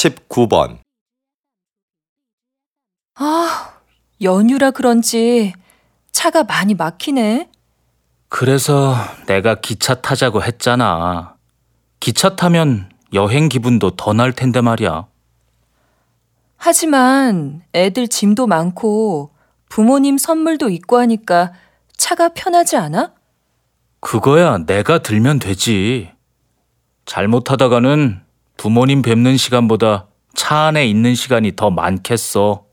19번. 아, 연휴라 그런지 차가 많이 막히네. 그래서 내가 기차 타자고 했잖아. 기차 타면 여행 기분도 더 날 텐데 말이야. 하지만 애들 짐도 많고 부모님 선물도 있고 하니까 차가 편하지 않아? 그거야 내가 들면 되지. 잘못하다가는 부모님 뵙는 시간보다 차 안에 있는 시간이 더 많겠어.